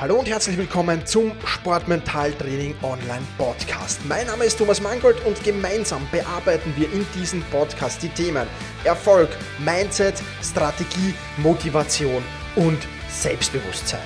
Hallo und herzlich willkommen zum Sportmentaltraining Online Podcast. Mein Name ist Thomas Mangold und gemeinsam bearbeiten wir in diesem Podcast die Themen Erfolg, Mindset, Strategie, Motivation und Selbstbewusstsein.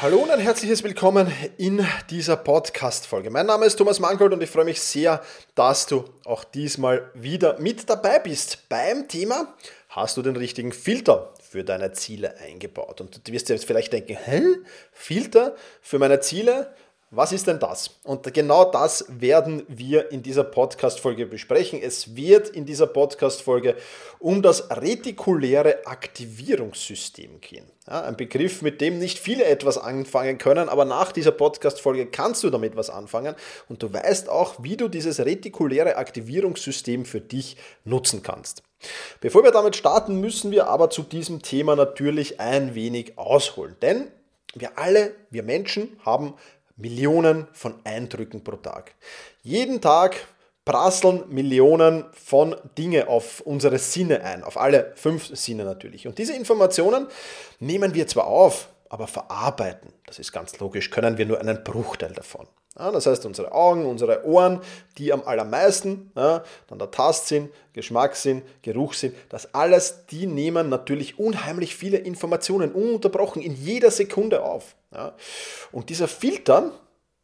Hallo und ein herzliches Willkommen in dieser Podcast-Folge. Mein Name ist Thomas Mangold und ich freue mich sehr, dass du auch diesmal wieder mit dabei bist beim Thema Hast du den richtigen Filter für deine Ziele eingebaut. Und du wirst dir jetzt vielleicht denken, hä? Filter für meine Ziele? Was ist denn das? Und genau das werden wir in dieser Podcast-Folge besprechen. Es wird in dieser Podcast-Folge um das retikuläre Aktivierungssystem gehen. Ja, ein Begriff, mit dem nicht viele etwas anfangen können, aber nach dieser Podcast-Folge kannst du damit was anfangen und du weißt auch, wie du dieses retikuläre Aktivierungssystem für dich nutzen kannst. Bevor wir damit starten, müssen wir aber zu diesem Thema natürlich ein wenig ausholen. Denn wir alle, wir Menschen, haben Millionen von Eindrücken pro Tag. Jeden Tag prasseln Millionen von Dinge auf unsere Sinne ein, auf alle fünf Sinne natürlich. Und diese Informationen nehmen wir zwar auf, aber verarbeiten, das ist ganz logisch, können wir nur einen Bruchteil davon. Ja, das heißt, unsere Augen, unsere Ohren, die am allermeisten, ja, dann der Tastsinn, Geschmackssinn, Geruchssinn, das alles, die nehmen natürlich unheimlich viele Informationen ununterbrochen in jeder Sekunde auf. Ja. Und dieser Filter,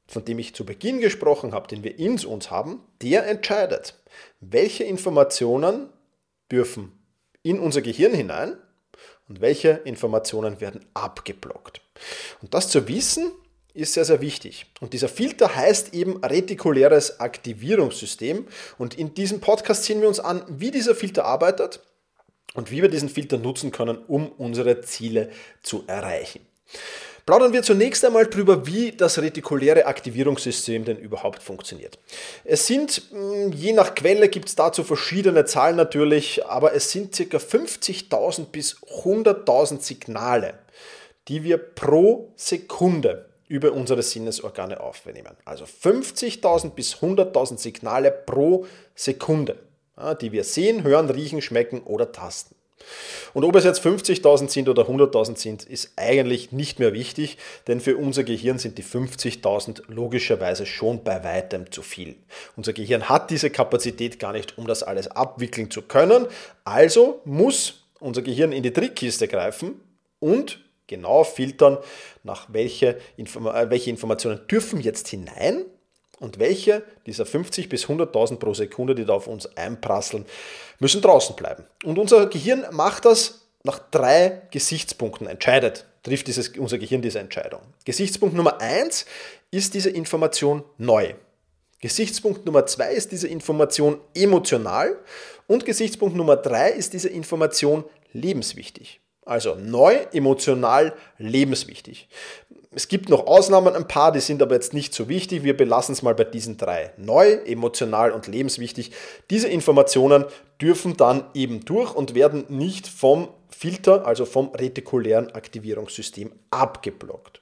von dem ich zu Beginn gesprochen habe, den wir in uns haben, der entscheidet, welche Informationen dürfen in unser Gehirn hinein und welche Informationen werden abgeblockt. Und das zu wissen, ist sehr, sehr wichtig. Und dieser Filter heißt eben retikuläres Aktivierungssystem. Und in diesem Podcast sehen wir uns an, wie dieser Filter arbeitet und wie wir diesen Filter nutzen können, um unsere Ziele zu erreichen. Plaudern wir zunächst einmal darüber, wie das retikuläre Aktivierungssystem denn überhaupt funktioniert. Es sind, hm, je nach Quelle gibt es dazu verschiedene Zahlen natürlich, aber es sind ca. 50.000 bis 100.000 Signale, die wir pro Sekunde über unsere Sinnesorgane aufnehmen. Also 50.000 bis 100.000 Signale pro Sekunde, die wir sehen, hören, riechen, schmecken oder tasten. Und ob es jetzt 50.000 sind oder 100.000 sind, ist eigentlich nicht mehr wichtig, denn für unser Gehirn sind die 50.000 logischerweise schon bei weitem zu viel. Unser Gehirn hat diese Kapazität gar nicht, um das alles abwickeln zu können. Also muss unser Gehirn in die Trickkiste greifen und genau filtern, nach welche, äh, welche Informationen dürfen jetzt hinein und welche dieser 50 bis 100.000 pro Sekunde, die da auf uns einprasseln, müssen draußen bleiben. Und unser Gehirn macht das nach drei Gesichtspunkten, entscheidet, trifft dieses, unser Gehirn diese Entscheidung. Gesichtspunkt Nummer eins ist diese Information neu. Gesichtspunkt Nummer zwei ist diese Information emotional und Gesichtspunkt Nummer drei ist diese Information lebenswichtig. Also neu, emotional, lebenswichtig. Es gibt noch Ausnahmen, ein paar, die sind aber jetzt nicht so wichtig. Wir belassen es mal bei diesen drei. Neu, emotional und lebenswichtig. Diese Informationen dürfen dann eben durch und werden nicht vom Filter, also vom retikulären Aktivierungssystem abgeblockt.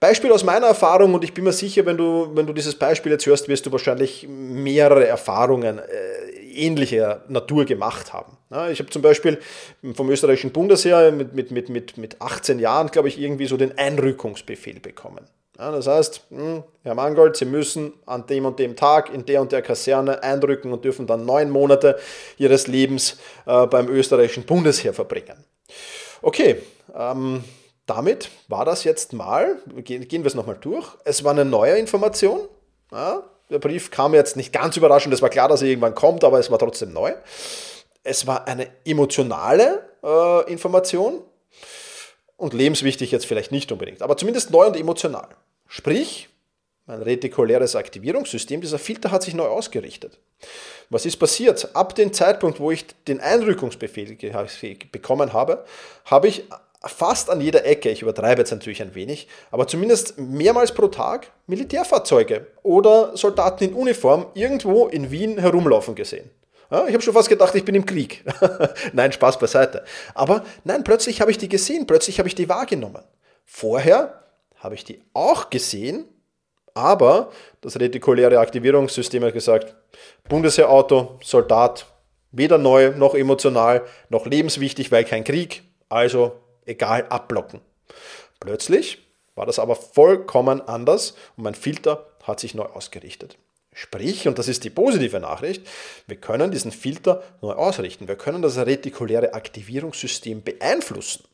Beispiel aus meiner Erfahrung, und ich bin mir sicher, wenn du, wenn du dieses Beispiel jetzt hörst, wirst du wahrscheinlich mehrere Erfahrungen äh, ähnlicher Natur gemacht haben. Ja, ich habe zum Beispiel vom österreichischen Bundesheer mit, mit, mit, mit, mit 18 Jahren, glaube ich, irgendwie so den Einrückungsbefehl bekommen. Ja, das heißt, hm, Herr Mangold, Sie müssen an dem und dem Tag in der und der Kaserne einrücken und dürfen dann neun Monate Ihres Lebens äh, beim österreichischen Bundesheer verbringen. Okay, ähm, damit war das jetzt mal, gehen, wir es nochmal durch. Es war eine neue Information. Ja, der Brief kam jetzt nicht ganz überraschend, es war klar, dass er irgendwann kommt, aber es war trotzdem neu. Es war eine emotionale äh, Information und lebenswichtig jetzt vielleicht nicht unbedingt, aber zumindest neu und emotional. Sprich, mein retikuläres Aktivierungssystem, dieser Filter hat sich neu ausgerichtet. Was ist passiert? Ab dem Zeitpunkt, wo ich den Einrückungsbefehl bekommen habe, habe ich fast an jeder Ecke, ich übertreibe jetzt natürlich ein wenig, aber zumindest mehrmals pro Tag Militärfahrzeuge oder Soldaten in Uniform irgendwo in Wien herumlaufen gesehen. Ja, ich habe schon fast gedacht, ich bin im Krieg. nein, Spaß beiseite. Aber nein, plötzlich habe ich die gesehen, plötzlich habe ich die wahrgenommen. Vorher habe ich die auch gesehen, aber das retikuläre Aktivierungssystem hat gesagt, Bundesheerauto, Soldat, weder neu noch emotional noch lebenswichtig, weil kein Krieg, Also egal, abblocken. Plötzlich war das aber vollkommen anders und mein Filter hat sich neu ausgerichtet. Sprich, und das ist die positive Nachricht, wir können diesen Filter neu ausrichten. Wir können das retikuläre Aktivierungssystem beeinflussen.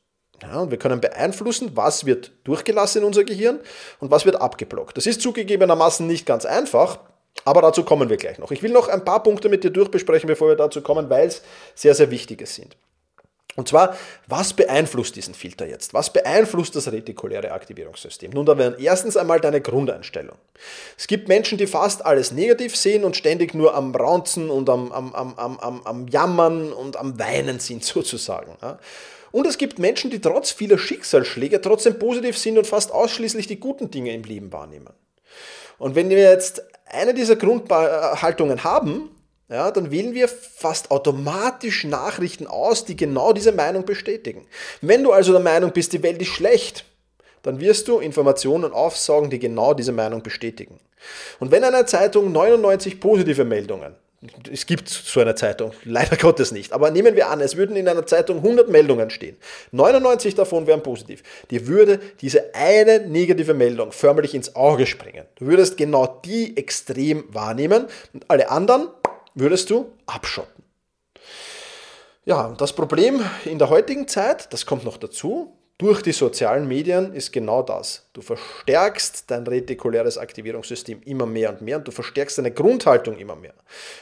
Ja, und wir können beeinflussen, was wird durchgelassen in unser Gehirn und was wird abgeblockt. Das ist zugegebenermaßen nicht ganz einfach, aber dazu kommen wir gleich noch. Ich will noch ein paar Punkte mit dir durchbesprechen, bevor wir dazu kommen, weil es sehr, sehr wichtige sind. Und zwar, was beeinflusst diesen Filter jetzt? Was beeinflusst das retikuläre Aktivierungssystem? Nun, da wären erstens einmal deine Grundeinstellung. Es gibt Menschen, die fast alles negativ sehen und ständig nur am Raunzen und am, am, am, am, am Jammern und am Weinen sind sozusagen. Und es gibt Menschen, die trotz vieler Schicksalsschläge trotzdem positiv sind und fast ausschließlich die guten Dinge im Leben wahrnehmen. Und wenn wir jetzt eine dieser Grundhaltungen haben, ja, dann wählen wir fast automatisch Nachrichten aus, die genau diese Meinung bestätigen. Wenn du also der Meinung bist, die Welt ist schlecht, dann wirst du Informationen aufsaugen, die genau diese Meinung bestätigen. Und wenn eine Zeitung 99 positive Meldungen es gibt so eine Zeitung, leider Gottes nicht. Aber nehmen wir an, es würden in einer Zeitung 100 Meldungen stehen. 99 davon wären positiv. Dir würde diese eine negative Meldung förmlich ins Auge springen. Du würdest genau die extrem wahrnehmen und alle anderen würdest du abschotten. Ja, das Problem in der heutigen Zeit, das kommt noch dazu, durch die sozialen Medien ist genau das. Du verstärkst dein retikuläres Aktivierungssystem immer mehr und mehr und du verstärkst deine Grundhaltung immer mehr.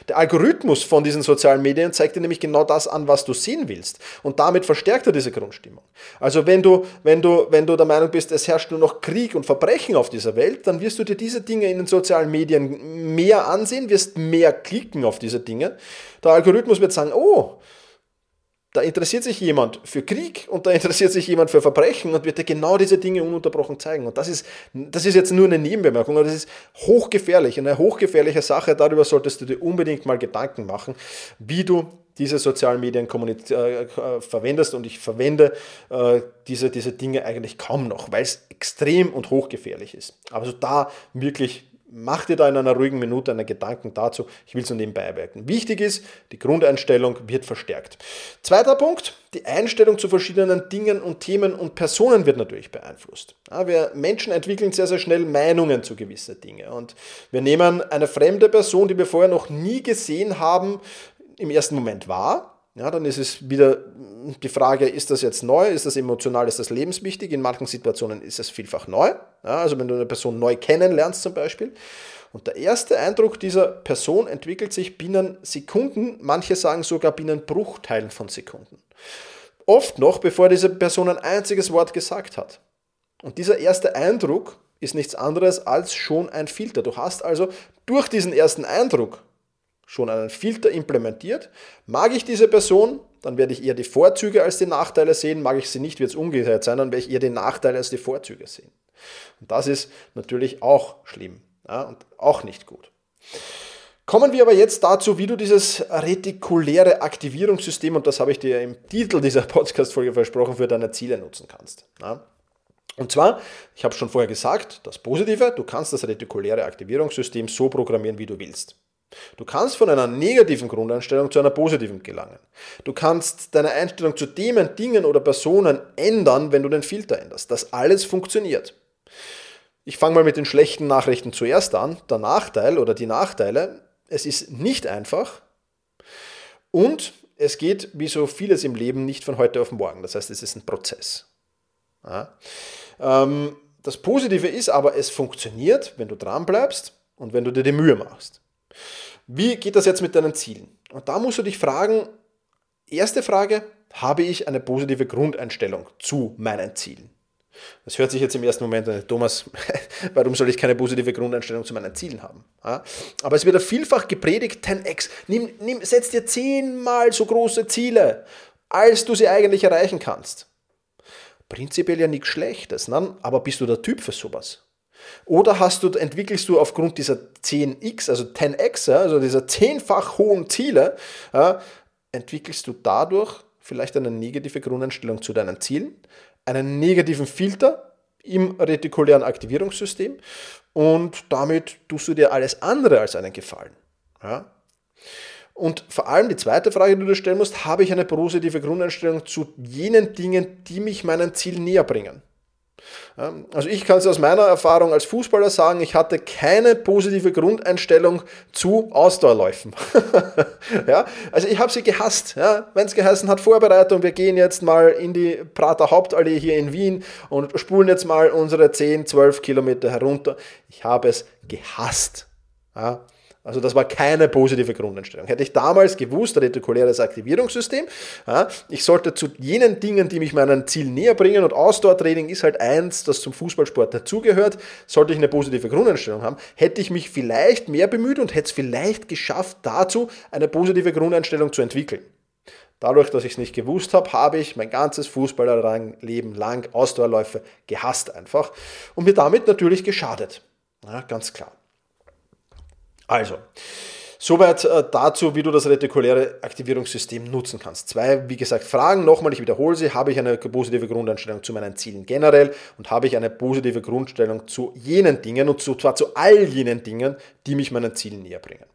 Der Algorithmus von diesen sozialen Medien zeigt dir nämlich genau das an, was du sehen willst. Und damit verstärkt er diese Grundstimmung. Also wenn du, wenn du, wenn du der Meinung bist, es herrscht nur noch Krieg und Verbrechen auf dieser Welt, dann wirst du dir diese Dinge in den sozialen Medien mehr ansehen, wirst mehr klicken auf diese Dinge. Der Algorithmus wird sagen, oh, da interessiert sich jemand für Krieg und da interessiert sich jemand für Verbrechen und wird dir genau diese Dinge ununterbrochen zeigen. Und das ist, das ist jetzt nur eine Nebenbemerkung, aber das ist hochgefährlich, eine hochgefährliche Sache. Darüber solltest du dir unbedingt mal Gedanken machen, wie du diese sozialen Medien äh, äh, verwendest und ich verwende äh, diese, diese Dinge eigentlich kaum noch, weil es extrem und hochgefährlich ist. Also da wirklich mach dir da in einer ruhigen Minute einen Gedanken dazu. Ich will es nur nebenbei erwähnen. Wichtig ist, die Grundeinstellung wird verstärkt. Zweiter Punkt, die Einstellung zu verschiedenen Dingen und Themen und Personen wird natürlich beeinflusst. Ja, wir Menschen entwickeln sehr, sehr schnell Meinungen zu gewissen Dingen. Und wir nehmen eine fremde Person, die wir vorher noch nie gesehen haben, im ersten Moment wahr ja, dann ist es wieder die Frage, ist das jetzt neu, ist das emotional, ist das lebenswichtig? In manchen Situationen ist es vielfach neu. Ja, also wenn du eine Person neu kennenlernst zum Beispiel. Und der erste Eindruck dieser Person entwickelt sich binnen Sekunden, manche sagen sogar binnen Bruchteilen von Sekunden. Oft noch, bevor diese Person ein einziges Wort gesagt hat. Und dieser erste Eindruck ist nichts anderes als schon ein Filter. Du hast also durch diesen ersten Eindruck schon einen Filter implementiert. Mag ich diese Person, dann werde ich eher die Vorzüge als die Nachteile sehen. Mag ich sie nicht, wird es umgekehrt sein, dann werde ich eher die Nachteile als die Vorzüge sehen. Und das ist natürlich auch schlimm ja, und auch nicht gut. Kommen wir aber jetzt dazu, wie du dieses retikuläre Aktivierungssystem, und das habe ich dir im Titel dieser Podcast-Folge versprochen, für deine Ziele nutzen kannst. Ja. Und zwar, ich habe schon vorher gesagt, das Positive, du kannst das retikuläre Aktivierungssystem so programmieren, wie du willst. Du kannst von einer negativen Grundeinstellung zu einer positiven gelangen. Du kannst deine Einstellung zu Themen, Dingen oder Personen ändern, wenn du den Filter änderst. Das alles funktioniert. Ich fange mal mit den schlechten Nachrichten zuerst an. Der Nachteil oder die Nachteile, es ist nicht einfach und es geht wie so vieles im Leben nicht von heute auf morgen. Das heißt, es ist ein Prozess. Ja. Ähm, das Positive ist aber, es funktioniert, wenn du dran bleibst und wenn du dir die Mühe machst. Wie geht das jetzt mit deinen Zielen? Und da musst du dich fragen, erste Frage, habe ich eine positive Grundeinstellung zu meinen Zielen? Das hört sich jetzt im ersten Moment an, Thomas, warum soll ich keine positive Grundeinstellung zu meinen Zielen haben? Aber es wird ja vielfach gepredigt, 10x, nimm, nimm, setz dir zehnmal so große Ziele, als du sie eigentlich erreichen kannst. Prinzipiell ja nichts Schlechtes, ne? aber bist du der Typ für sowas? Oder hast du, entwickelst du aufgrund dieser 10x, also 10x, also dieser zehnfach hohen Ziele, entwickelst du dadurch vielleicht eine negative Grundeinstellung zu deinen Zielen, einen negativen Filter im retikulären Aktivierungssystem und damit tust du dir alles andere als einen Gefallen. Ja? Und vor allem die zweite Frage, die du dir stellen musst, habe ich eine positive Grundeinstellung zu jenen Dingen, die mich meinem Ziel näher bringen? Also ich kann es aus meiner Erfahrung als Fußballer sagen, ich hatte keine positive Grundeinstellung zu Ausdauerläufen. ja, also ich habe sie gehasst. Ja, Wenn es geheißen hat, Vorbereitung, wir gehen jetzt mal in die Prater Hauptallee hier in Wien und spulen jetzt mal unsere 10, 12 Kilometer herunter. Ich habe es gehasst. Ja, also das war keine positive Grundeinstellung. Hätte ich damals gewusst, retikuläres Aktivierungssystem, ja, ich sollte zu jenen Dingen, die mich meinem Ziel näher bringen und Ausdauertraining ist halt eins, das zum Fußballsport dazugehört, sollte ich eine positive Grundeinstellung haben, hätte ich mich vielleicht mehr bemüht und hätte es vielleicht geschafft, dazu eine positive Grundeinstellung zu entwickeln. Dadurch, dass ich es nicht gewusst habe, habe ich mein ganzes Fußballerleben lang Ausdauerläufe gehasst einfach und mir damit natürlich geschadet. Ja, ganz klar. Also, soweit äh, dazu, wie du das retikuläre Aktivierungssystem nutzen kannst. Zwei, wie gesagt, Fragen. Nochmal, ich wiederhole sie. Habe ich eine positive Grundeinstellung zu meinen Zielen generell und habe ich eine positive Grundstellung zu jenen Dingen und zwar zu all jenen Dingen, die mich meinen Zielen näher bringen.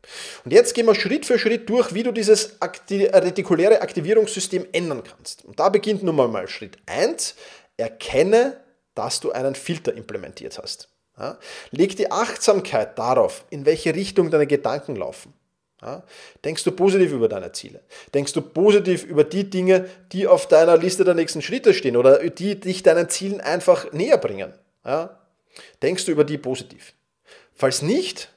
Und jetzt gehen wir Schritt für Schritt durch, wie du dieses Akti retikuläre Aktivierungssystem ändern kannst. Und da beginnt nun mal Schritt 1. Erkenne, dass du einen Filter implementiert hast. Ja? Leg die Achtsamkeit darauf, in welche Richtung deine Gedanken laufen. Ja? Denkst du positiv über deine Ziele? Denkst du positiv über die Dinge, die auf deiner Liste der nächsten Schritte stehen oder die dich deinen Zielen einfach näher bringen? Ja? Denkst du über die positiv? Falls nicht,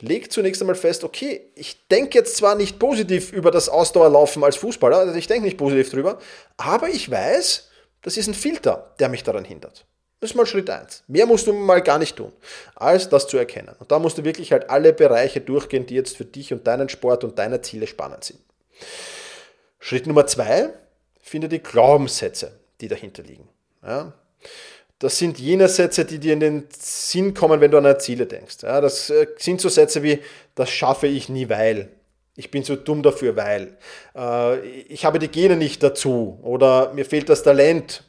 leg zunächst einmal fest, okay, ich denke jetzt zwar nicht positiv über das Ausdauerlaufen als Fußballer, also ich denke nicht positiv drüber, aber ich weiß, das ist ein Filter, der mich daran hindert. Das ist mal Schritt 1. Mehr musst du mal gar nicht tun, als das zu erkennen. Und da musst du wirklich halt alle Bereiche durchgehen, die jetzt für dich und deinen Sport und deine Ziele spannend sind. Schritt Nummer 2, finde die Glaubenssätze, die dahinter liegen. Ja? Das sind jene Sätze, die dir in den Sinn kommen, wenn du an deine Ziele denkst. Ja, das äh, sind so Sätze wie, das schaffe ich nie, weil. Ich bin so dumm dafür, weil. Äh, ich habe die Gene nicht dazu. Oder mir fehlt das Talent,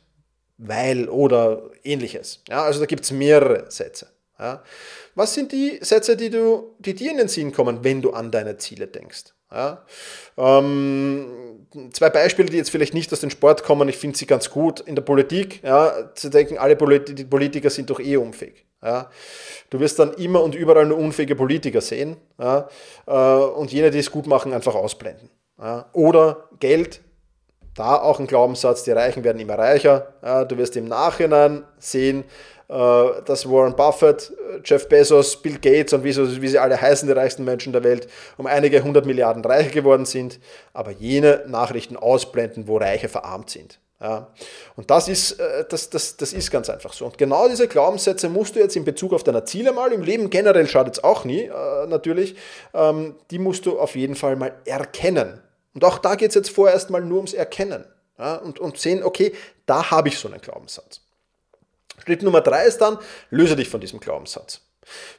weil oder ähnliches. Ja, also da gibt es mehrere Sätze. Ja. Was sind die Sätze, die, du, die dir in den Sinn kommen, wenn du an deine Ziele denkst? Ja. Ähm, zwei Beispiele, die jetzt vielleicht nicht aus dem Sport kommen, ich finde sie ganz gut. In der Politik, ja, zu denken, alle Polit Politiker sind doch eh unfähig. Ja. Du wirst dann immer und überall nur unfähige Politiker sehen äh, und jene, die es gut machen, einfach ausblenden. Oder Geld da auch ein Glaubenssatz, die Reichen werden immer reicher. Du wirst im Nachhinein sehen, äh, dass Warren Buffett, Jeff Bezos, Bill Gates und wie, sie alle heißen, die reichsten Menschen der Welt, um einige hundert Milliarden reicher geworden sind, aber jene Nachrichten ausblenden, wo Reiche verarmt sind. Ja. Und das ist, äh, das, das, das ist ganz einfach so. Und genau diese Glaubenssätze musst du jetzt in Bezug auf deine Ziele mal, im Leben generell schadet es auch nie, äh, natürlich, ähm, die musst du auf jeden Fall mal erkennen. Und auch da geht es jetzt vorerst mal nur ums Erkennen ja, und, und sehen, okay, da habe ich so einen Glaubenssatz. Schritt Nummer drei ist dann, löse dich von diesem Glaubenssatz.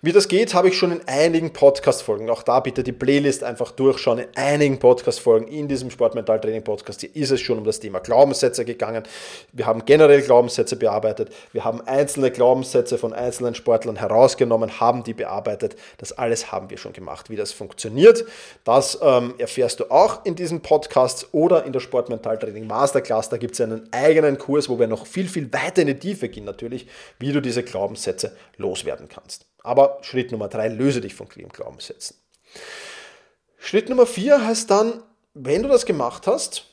Wie das geht, habe ich schon in einigen Podcast-Folgen. Auch da bitte die Playlist einfach durchschauen. In einigen Podcast-Folgen in diesem Sportmental-Training-Podcast hier ist es schon um das Thema Glaubenssätze gegangen. Wir haben generell Glaubenssätze bearbeitet. Wir haben einzelne Glaubenssätze von einzelnen Sportlern herausgenommen, haben die bearbeitet. Das alles haben wir schon gemacht. Wie das funktioniert, das ähm, erfährst du auch in diesem Podcast oder in der Sportmental-Training Masterclass. Da gibt es einen eigenen Kurs, wo wir noch viel, viel weiter in die Tiefe gehen natürlich, wie du diese Glaubenssätze loswerden kannst. Aber Schritt Nummer drei, löse dich von Glaubenssätzen. Schritt Nummer vier heißt dann, wenn du das gemacht hast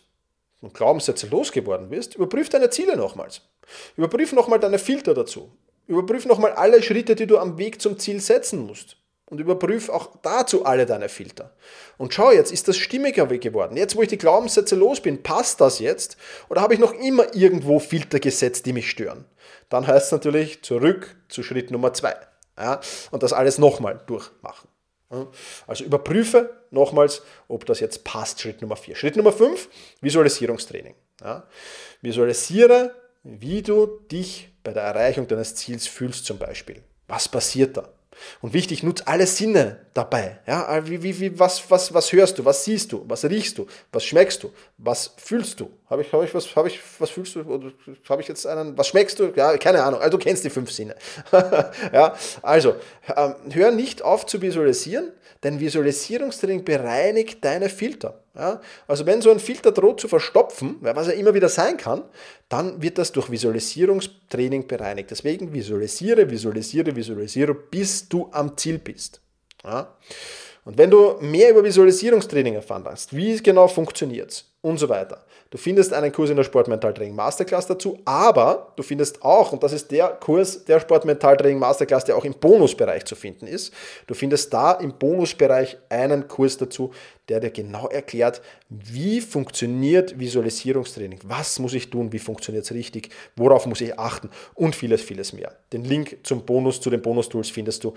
und Glaubenssätze losgeworden bist, überprüf deine Ziele nochmals. Überprüf nochmal deine Filter dazu. Überprüf nochmal alle Schritte, die du am Weg zum Ziel setzen musst. Und überprüf auch dazu alle deine Filter. Und schau jetzt, ist das stimmiger geworden? Jetzt, wo ich die Glaubenssätze los bin, passt das jetzt? Oder habe ich noch immer irgendwo Filter gesetzt, die mich stören? Dann heißt es natürlich zurück zu Schritt Nummer zwei. Ja, und das alles nochmal durchmachen. Also überprüfe nochmals, ob das jetzt passt. Schritt Nummer 4. Schritt Nummer 5, Visualisierungstraining. Ja, visualisiere, wie du dich bei der Erreichung deines Ziels fühlst zum Beispiel. Was passiert da? Und wichtig, nutze alle Sinne dabei. Ja, wie, wie, wie, was, was, was hörst du, was siehst du, was riechst du, was schmeckst du, was fühlst du? Habe ich, hab ich was, habe ich, was fühlst du? Habe ich jetzt einen, was schmeckst du? Ja, keine Ahnung. Also du kennst die fünf Sinne. ja, also, ähm, hör nicht auf zu visualisieren, denn Visualisierungstraining bereinigt deine Filter. Ja, also wenn so ein Filter droht zu verstopfen, was er immer wieder sein kann, dann wird das durch Visualisierungstraining bereinigt. Deswegen visualisiere, visualisiere, visualisiere, bis du am Ziel bist. Ja? Und wenn du mehr über Visualisierungstraining erfahren willst, wie es genau funktioniert und so weiter, Du findest einen Kurs in der Sportmentaltraining Masterclass dazu, aber du findest auch, und das ist der Kurs der Sportmentaltraining Masterclass, der auch im Bonusbereich zu finden ist, du findest da im Bonusbereich einen Kurs dazu, der dir genau erklärt, wie funktioniert Visualisierungstraining, was muss ich tun, wie funktioniert es richtig, worauf muss ich achten und vieles, vieles mehr. Den Link zum Bonus, zu den Bonus-Tools findest du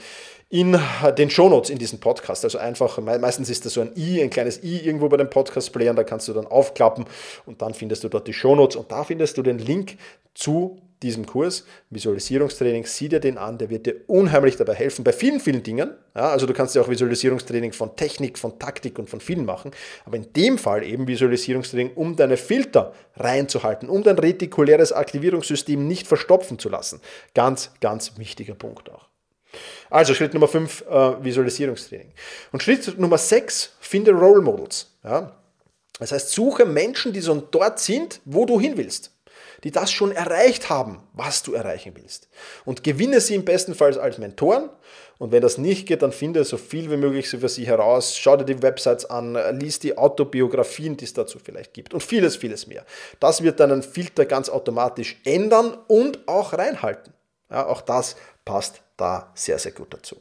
in den Shownotes in diesem Podcast. Also einfach, meistens ist da so ein i, ein kleines i irgendwo bei den Podcast-Playern, da kannst du dann aufklappen und dann findest du dort die Shownotes und da findest du den Link zu diesem Kurs, Visualisierungstraining, sieh dir den an, der wird dir unheimlich dabei helfen, bei vielen, vielen Dingen. Ja, also du kannst ja auch Visualisierungstraining von Technik, von Taktik und von vielen machen, aber in dem Fall eben Visualisierungstraining, um deine Filter reinzuhalten, um dein retikuläres Aktivierungssystem nicht verstopfen zu lassen. Ganz, ganz wichtiger Punkt auch. Also Schritt Nummer 5, äh, Visualisierungstraining. Und Schritt Nummer 6, finde Role Models. Ja? Das heißt, suche Menschen, die so dort sind, wo du hin willst die das schon erreicht haben, was du erreichen willst. Und gewinne sie im besten Fall als Mentoren. Und wenn das nicht geht, dann finde so viel wie möglich für sie heraus. Schau dir die Websites an, lies die Autobiografien, die es dazu vielleicht gibt und vieles, vieles mehr. Das wird deinen Filter ganz automatisch ändern und auch reinhalten. Ja, auch das passt da sehr, sehr gut dazu.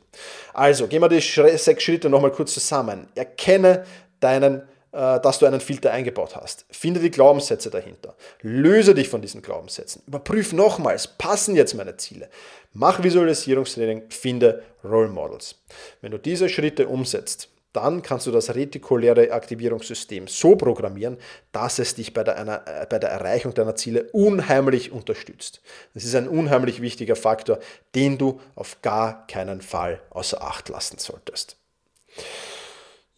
Also, gehen wir die sechs Schritte nochmal kurz zusammen. Erkenne deinen äh, dass du einen Filter eingebaut hast. Finde die Glaubenssätze dahinter. Löse dich von diesen Glaubenssätzen. Überprüf nochmals, passen jetzt meine Ziele. Mach Visualisierungstraining, finde Role Models. Wenn du diese Schritte umsetzt, dann kannst du das retikuläre Aktivierungssystem so programmieren, dass es dich bei der, einer, äh, bei der Erreichung deiner Ziele unheimlich unterstützt. Das ist ein unheimlich wichtiger Faktor, den du auf gar keinen Fall außer Acht lassen solltest.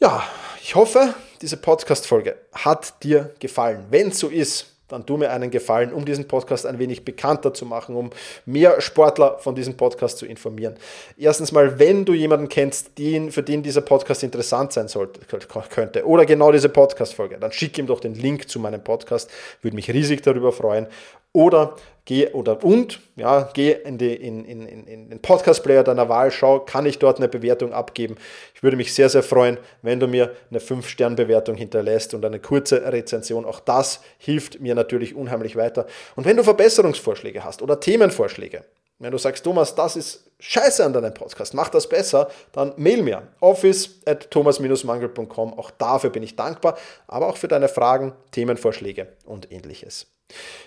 Ja, ich hoffe, diese Podcast-Folge hat dir gefallen. Wenn es so ist, dann tu mir einen Gefallen, um diesen Podcast ein wenig bekannter zu machen, um mehr Sportler von diesem Podcast zu informieren. Erstens mal, wenn du jemanden kennst, den, für den dieser Podcast interessant sein sollte, könnte, oder genau diese Podcast-Folge, dann schick ihm doch den Link zu meinem Podcast, würde mich riesig darüber freuen. Oder geh oder und, ja, geh in, die, in, in, in den Podcast-Player deiner Wahl, schau, kann ich dort eine Bewertung abgeben. Ich würde mich sehr, sehr freuen, wenn du mir eine 5-Stern-Bewertung hinterlässt und eine kurze Rezension. Auch das hilft mir natürlich unheimlich weiter. Und wenn du Verbesserungsvorschläge hast oder Themenvorschläge, wenn du sagst, Thomas, das ist scheiße an deinem Podcast, mach das besser, dann mail mir office at thomas-mangel.com. Auch dafür bin ich dankbar, aber auch für deine Fragen, Themenvorschläge und ähnliches.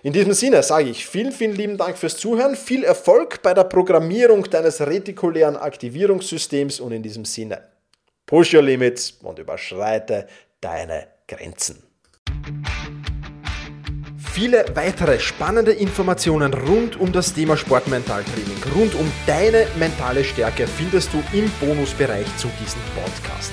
In diesem Sinne sage ich vielen, vielen lieben Dank fürs Zuhören, viel Erfolg bei der Programmierung deines retikulären Aktivierungssystems und in diesem Sinne, push your limits und überschreite deine Grenzen. Viele weitere spannende Informationen rund um das Thema Sportmentaltraining, rund um deine mentale Stärke findest du im Bonusbereich zu diesem Podcast.